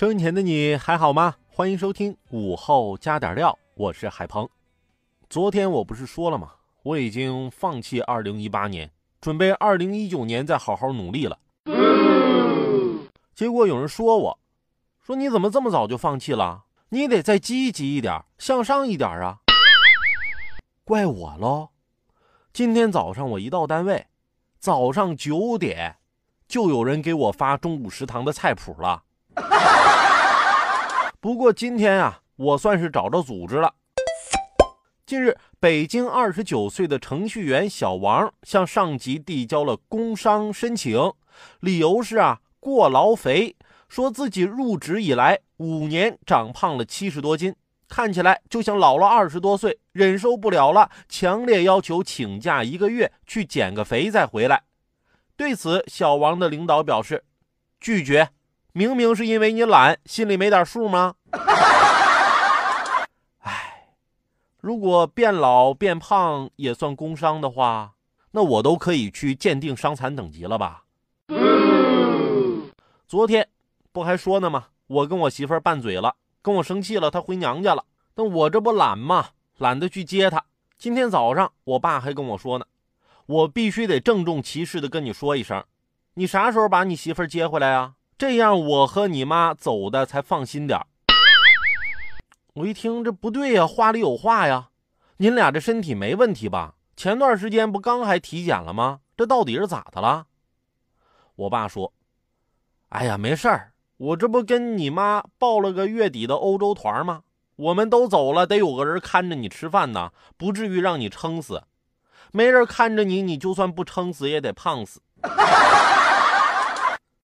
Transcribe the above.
收音前的你还好吗？欢迎收听午后加点料，我是海鹏。昨天我不是说了吗？我已经放弃2018年，准备2019年再好好努力了。结果有人说我，说你怎么这么早就放弃了？你得再积极一点，向上一点啊！怪我喽。今天早上我一到单位，早上九点，就有人给我发中午食堂的菜谱了。不过今天啊，我算是找着组织了。近日，北京二十九岁的程序员小王向上级递交了工伤申请，理由是啊过劳肥，说自己入职以来五年长胖了七十多斤，看起来就像老了二十多岁，忍受不了了，强烈要求请假一个月去减个肥再回来。对此，小王的领导表示拒绝。明明是因为你懒，心里没点数吗？哎，如果变老变胖也算工伤的话，那我都可以去鉴定伤残等级了吧？昨天不还说呢吗？我跟我媳妇拌嘴了，跟我生气了，她回娘家了。那我这不懒吗？懒得去接她。今天早上我爸还跟我说呢，我必须得郑重其事的跟你说一声，你啥时候把你媳妇接回来啊？这样我和你妈走的才放心点我一听这不对呀，话里有话呀。您俩这身体没问题吧？前段时间不刚还体检了吗？这到底是咋的了？我爸说：“哎呀，没事儿，我这不跟你妈报了个月底的欧洲团吗？我们都走了，得有个人看着你吃饭呢，不至于让你撑死。没人看着你，你就算不撑死也得胖死。”